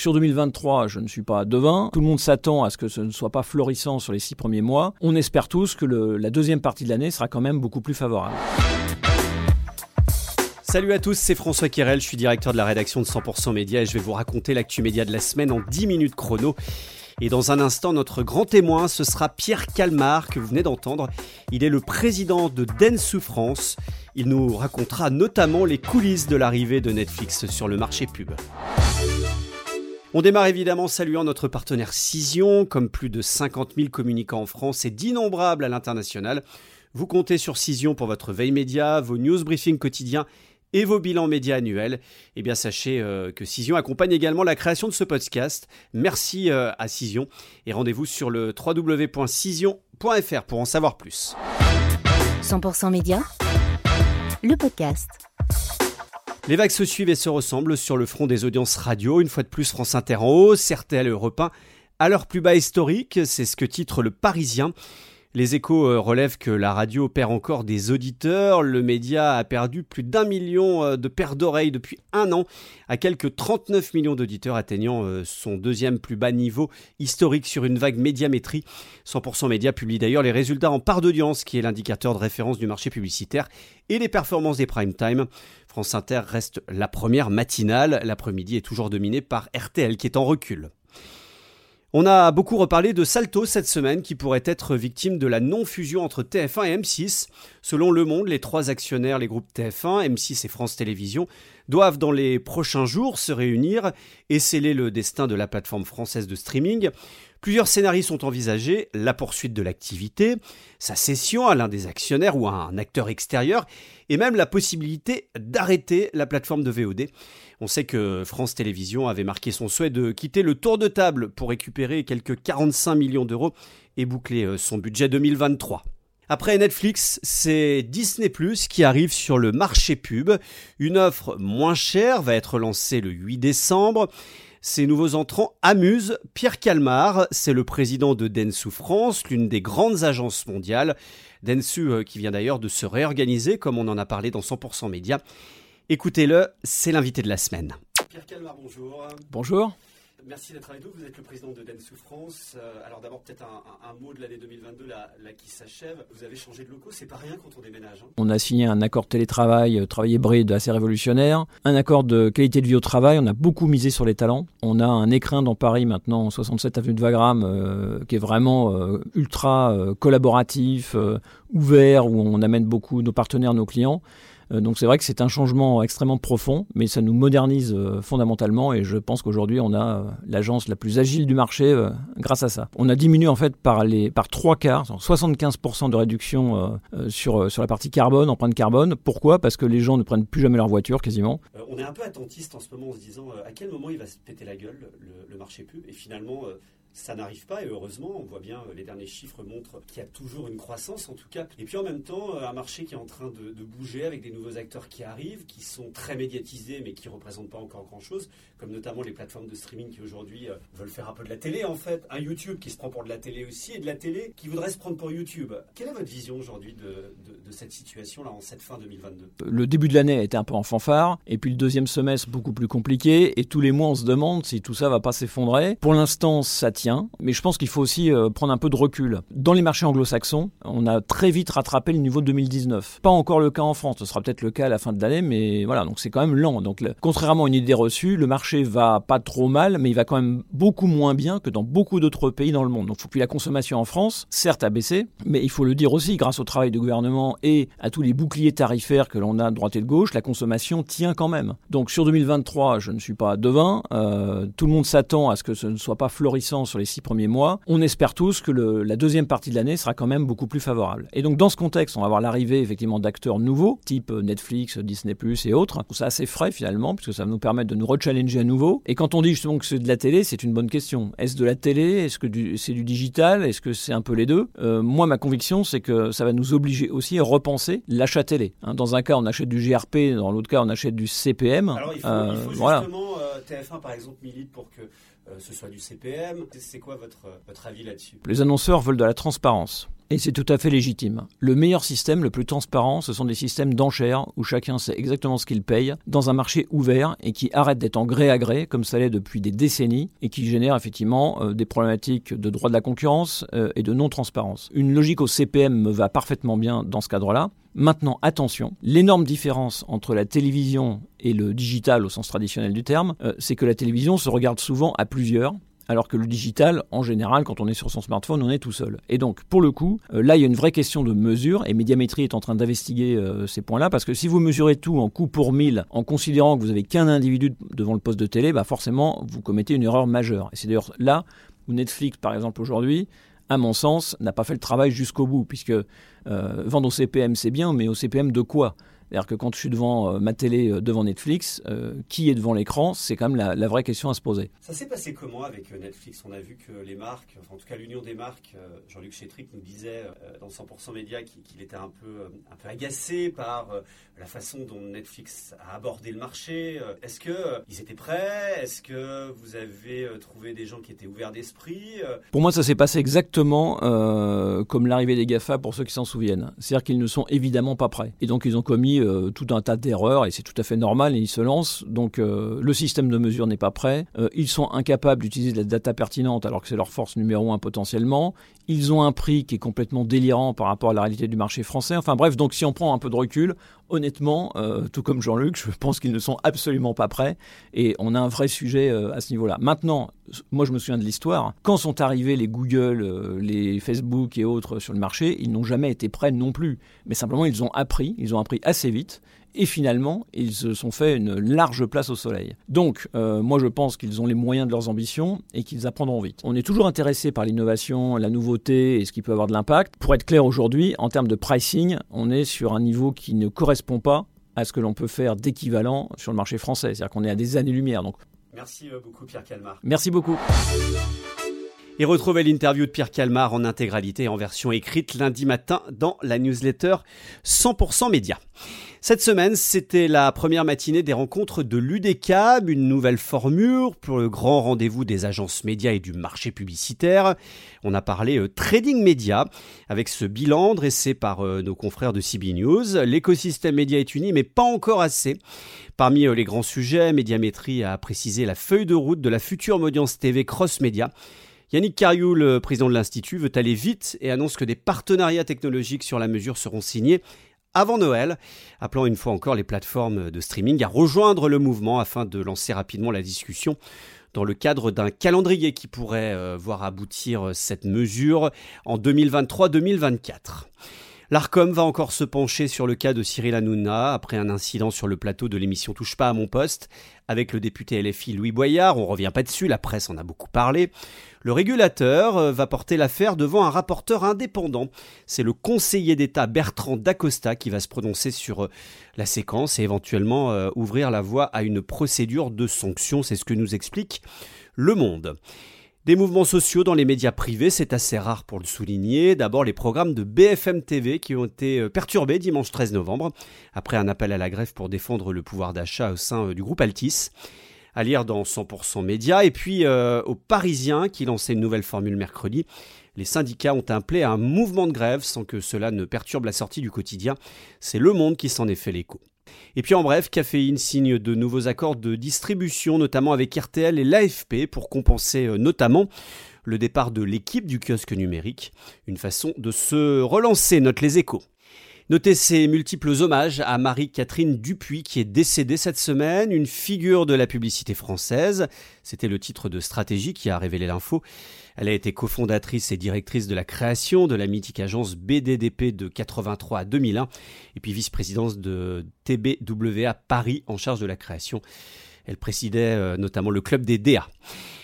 Sur 2023, je ne suis pas devin. Tout le monde s'attend à ce que ce ne soit pas florissant sur les six premiers mois. On espère tous que la deuxième partie de l'année sera quand même beaucoup plus favorable. Salut à tous, c'est François Kirel, je suis directeur de la rédaction de 100% Média et je vais vous raconter l'actu média de la semaine en 10 minutes chrono. Et dans un instant, notre grand témoin, ce sera Pierre Calmar, que vous venez d'entendre. Il est le président de Dentsu France. Il nous racontera notamment les coulisses de l'arrivée de Netflix sur le marché pub. On démarre évidemment saluant notre partenaire Cision, comme plus de 50 000 communicants en France et d'innombrables à l'international. Vous comptez sur Cision pour votre veille média, vos news briefings quotidiens et vos bilans médias annuels, eh bien sachez euh, que Cision accompagne également la création de ce podcast. Merci euh, à Cision et rendez-vous sur le www.cision.fr pour en savoir plus. 100% médias, le podcast. Les vagues se suivent et se ressemblent sur le front des audiences radio. Une fois de plus, France Inter en hausse, RTL Europe 1 à leur plus bas historique, c'est ce que titre le Parisien. Les échos euh, relèvent que la radio perd encore des auditeurs. Le média a perdu plus d'un million euh, de paires d'oreilles depuis un an, à quelques 39 millions d'auditeurs, atteignant euh, son deuxième plus bas niveau historique sur une vague médiamétrie. 100% Média publie d'ailleurs les résultats en part d'audience, qui est l'indicateur de référence du marché publicitaire, et les performances des prime time. France Inter reste la première matinale. L'après-midi est toujours dominé par RTL, qui est en recul. On a beaucoup reparlé de Salto cette semaine qui pourrait être victime de la non-fusion entre TF1 et M6. Selon Le Monde, les trois actionnaires, les groupes TF1, M6 et France Télévisions, doivent dans les prochains jours se réunir et sceller le destin de la plateforme française de streaming. Plusieurs scénarios sont envisagés, la poursuite de l'activité, sa cession à l'un des actionnaires ou à un acteur extérieur, et même la possibilité d'arrêter la plateforme de VOD. On sait que France Télévisions avait marqué son souhait de quitter le tour de table pour récupérer quelques 45 millions d'euros et boucler euh, son budget 2023. Après Netflix, c'est Disney qui arrive sur le marché pub. Une offre moins chère va être lancée le 8 décembre. Ces nouveaux entrants amusent Pierre Calmar, c'est le président de Densu France, l'une des grandes agences mondiales. Densu euh, qui vient d'ailleurs de se réorganiser comme on en a parlé dans 100% Média Écoutez-le, c'est l'invité de la semaine. Pierre Calmar, bonjour. Bonjour. Merci d'être avec nous. Vous êtes le président de Dentsu France. Euh, alors d'abord peut-être un, mot de l'année 2022 là, qui s'achève. Vous avez changé de locaux, c'est pas rien quand on déménage. Hein. On a signé un accord télétravail, euh, travail hybride assez révolutionnaire, un accord de qualité de vie au travail. On a beaucoup misé sur les talents. On a un écrin dans Paris maintenant, 67 avenue de Wagram, euh, qui est vraiment ultra collaboratif, ouvert, où on amène beaucoup nos partenaires, nos clients. Euh, donc c'est vrai que c'est un changement extrêmement profond, mais ça nous modernise euh, fondamentalement et je pense qu'aujourd'hui on a euh, l'agence la plus agile du marché grâce à ça. On a diminué en fait par les par trois quarts, 75% de réduction sur sur la partie carbone, empreinte carbone. Pourquoi? Parce que les gens ne prennent plus jamais leur voiture quasiment. on est un peu attentiste en ce moment en se disant à quel moment il va se péter la gueule le, le marché pub? Et finalement ça n'arrive pas et heureusement, on voit bien euh, les derniers chiffres montrent qu'il y a toujours une croissance en tout cas. Et puis en même temps, euh, un marché qui est en train de, bouger avec des nouveaux acteurs qui arrivent, qui sont très médiatisés mais qui ne représentent pas encore grand-chose, comme notamment les plateformes de streaming qui aujourd'hui euh, veulent faire un peu de la télé en fait. Un YouTube qui se prend pour de la télé aussi et de la télé qui voudrait se prendre pour YouTube. Quelle est votre vision aujourd'hui de, de, cette situation là en cette fin 2022 Le début de l'année a été un peu en fanfare et puis le deuxième semestre beaucoup plus compliqué et tous les mois on se demande si tout ça va pas s'effondrer. Pour l'instant ça mais je pense qu'il faut aussi euh, prendre un peu de recul. Dans les marchés anglo-saxons, on a très vite rattrapé le niveau 2019. Pas encore le cas en France, ce sera peut-être le cas à la fin de l'année, mais voilà, donc c'est quand même lent. Donc contrairement à une idée reçue, le marché va pas trop mal, mais il va quand même beaucoup moins bien que dans beaucoup d'autres pays dans le monde. Donc faut la consommation en France, certes a baissé, mais il faut le dire aussi, grâce au travail du gouvernement et à tous les boucliers tarifaires que l'on a de droite et de gauche, la consommation tient quand même. Donc sur 2023, je ne suis pas devin. Euh, tout le monde s'attend à ce que ce ne soit pas florissant sur les six premiers mois, on espère tous que la deuxième partie de l'année sera quand même beaucoup plus favorable. Et donc dans ce contexte, on va avoir l'arrivée effectivement d'acteurs nouveaux, type Netflix, Disney et autres. C'est assez frais finalement, puisque ça va nous permettre de nous rechallenger à nouveau. Et quand on dit justement que c'est de la télé, c'est une bonne question. Est-ce de la télé? Est-ce que c'est du digital? Est-ce que c'est un peu les deux? Euh, Moi, ma conviction, c'est que ça va nous obliger aussi à repenser l'achat télé. Hein, dans un cas, on achète du GRP, dans l'autre cas, on achète du CPM. Alors, il faut, euh, justement, euh, TF1 par exemple milite pour que euh, ce soit du CPM. C'est quoi votre, votre avis là-dessus? Les annonceurs veulent de la transparence. Et c'est tout à fait légitime. Le meilleur système, le plus transparent, ce sont des systèmes d'enchères où chacun sait exactement ce qu'il paye dans un marché ouvert et qui arrête d'être en gré à gré, comme ça l'est depuis des décennies, et qui génère effectivement euh, des problématiques de droit de la concurrence euh, et de non-transparence. Une logique au CPM me va parfaitement bien dans ce cadre-là. Maintenant, attention, l'énorme différence entre la télévision et le digital au sens traditionnel du terme, euh, c'est que la télévision se regarde souvent à plusieurs alors que le digital, en général, quand on est sur son smartphone, on est tout seul. Et donc, pour le coup, euh, là, il y a une vraie question de mesure, et Médiamétrie est en train d'investiguer euh, ces points-là, parce que si vous mesurez tout en coût pour mille, en considérant que vous avez qu'un individu devant le poste de télé, bah forcément, vous commettez une erreur majeure. Et c'est d'ailleurs là où Netflix, par exemple, aujourd'hui, à mon sens, n'a pas fait le travail jusqu'au bout, puisque euh, vendre au CPM, c'est bien, mais au CPM de quoi? C'est-à-dire que quand je suis devant euh, ma télé, euh, devant Netflix, euh, qui est devant l'écran C'est quand même la, vraie question à se poser. Ça s'est passé comment avec Netflix? On a vu que les marques, enfin, en tout cas l'union des marques, Jean-Luc Chétric nous disait dans 100% Média qu'il était un peu, un peu agacé par la façon dont Netflix a abordé le marché. Est-ce qu'ils étaient prêts? Est-ce que vous avez trouvé des gens qui étaient ouverts d'esprit? Pour moi, ça s'est passé exactement comme l'arrivée des GAFA pour ceux qui s'en souviennent. C'est-à-dire qu'ils ne sont évidemment pas prêts. Et donc ils ont commis euh, tout un tas d'erreurs et c'est tout à fait normal et ils se lancent. Donc euh, le système de mesure n'est pas prêt. Euh, ils sont incapables d'utiliser de la data pertinente alors que c'est leur force numéro un potentiellement. Ils ont un prix qui est complètement délirant par rapport à la réalité du marché français. Enfin bref, donc si on prend un peu de recul, honnêtement, tout comme Jean-Luc, je pense qu'ils ne sont absolument pas prêts et on a un vrai sujet à ce niveau-là. Maintenant, moi je me souviens de l'histoire. Quand sont arrivés les Google, les Facebook et autres sur le marché, ils n'ont jamais été prêts non plus. Mais simplement, ils ont appris, ils ont appris assez vite. Et finalement, ils se sont fait une large place au soleil. Donc, euh, moi, je pense qu'ils ont les moyens de leurs ambitions et qu'ils apprendront vite. On est toujours intéressé par l'innovation, la nouveauté et ce qui peut avoir de l'impact. Pour être clair aujourd'hui, en termes de pricing, on est sur un niveau qui ne correspond pas à ce que l'on peut faire d'équivalent sur le marché français. C'est-à-dire qu'on est à des années-lumière. Donc, Merci euh, beaucoup, Pierre Calmar. Merci beaucoup. Et retrouvez l'interview de Pierre Calmar en intégralité en version écrite lundi matin dans la newsletter 100% Média. Cette semaine, c'était la première matinée des rencontres de l'UDECAB, une nouvelle formule pour le grand rendez-vous des agences médias et du marché publicitaire. On a parlé euh, trading média avec ce bilan dressé par euh, nos confrères de CB News. L'écosystème média est uni, mais pas encore assez. Parmi euh, les grands sujets, Médiamétrie a précisé la feuille de route de la future audience TV Cross Média Yannick Cariou, le président de l'Institut, veut aller vite et annonce que des partenariats technologiques sur la mesure seront signés avant Noël, appelant une fois encore les plateformes de streaming à rejoindre le mouvement afin de lancer rapidement la discussion dans le cadre d'un calendrier qui pourrait euh, voir aboutir cette mesure en 2023-2024. L'ARCOM va encore se pencher sur le cas de Cyril Hanouna après un incident sur le plateau de l'émission Touche pas à mon poste avec le député LFI Louis Boyard. On revient pas dessus, la presse en a beaucoup parlé. Le régulateur euh, va porter l'affaire devant un rapporteur indépendant. C'est le conseiller d'État Bertrand Dacosta qui va se prononcer sur euh, la séquence et éventuellement euh, ouvrir la voie à une procédure de sanction. C'est ce que nous explique Le Monde. Des mouvements sociaux dans les médias privés, c'est assez rare pour le souligner. D'abord les programmes de BFM TV qui ont été euh, perturbés dimanche 13 novembre, après un appel à la grève pour défendre le pouvoir d'achat au sein euh, du groupe Altis. À lire dans 100% Médias. Et puis euh, aux Parisiens qui lançaient une nouvelle formule mercredi. Les syndicats ont appelé à un mouvement de grève sans que cela ne perturbe la sortie du quotidien. C'est Le Monde qui s'en est fait l'écho. Et puis en bref, Caféine signe de nouveaux accords de distribution, notamment avec RTL et l'AFP, pour compenser euh, notamment le départ de l'équipe du kiosque numérique. Une façon de se relancer, note les échos. Notez ces multiples hommages à Marie-Catherine Dupuis qui est décédée cette semaine, une figure de la publicité française. C'était le titre de Stratégie qui a révélé l'info. Elle a été cofondatrice et directrice de la création de la mythique agence BDDP de 83 à 2001 et puis vice-présidence de TBWA Paris en charge de la création. Elle présidait euh, notamment le club des DA.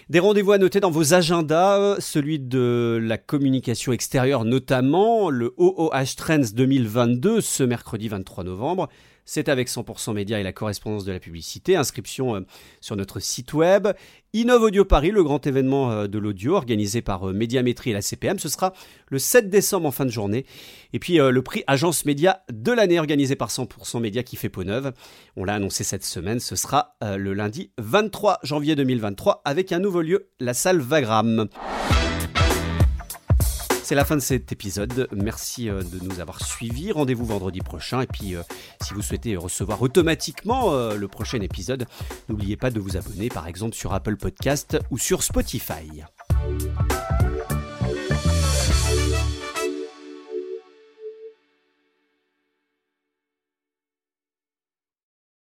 Des rendez-vous à noter dans vos agendas, euh, celui de la communication extérieure notamment, le OOH Trends 2022 ce mercredi 23 novembre, c'est avec 100% Média et la correspondance de la publicité. Inscription euh, sur notre site web. Innov Audio Paris, le grand événement euh, de l'audio organisé par euh, Médiamétrie et la CPM, ce sera le 7 décembre en fin de journée. Et puis le prix Agence Média de l'année organisé par 100% Média qui fait peau neuve. On l'a annoncé cette semaine, ce sera le lundi 23 janvier 2023 avec un nouveau lieu, la salle Vagram. C'est la fin de cet épisode. Merci euh, de nous avoir suivis. Rendez-vous vendredi prochain. Et puis, euh, si vous souhaitez recevoir automatiquement euh, le prochain épisode, n'oubliez pas de vous abonner, par exemple, sur Apple Podcast ou sur Spotify.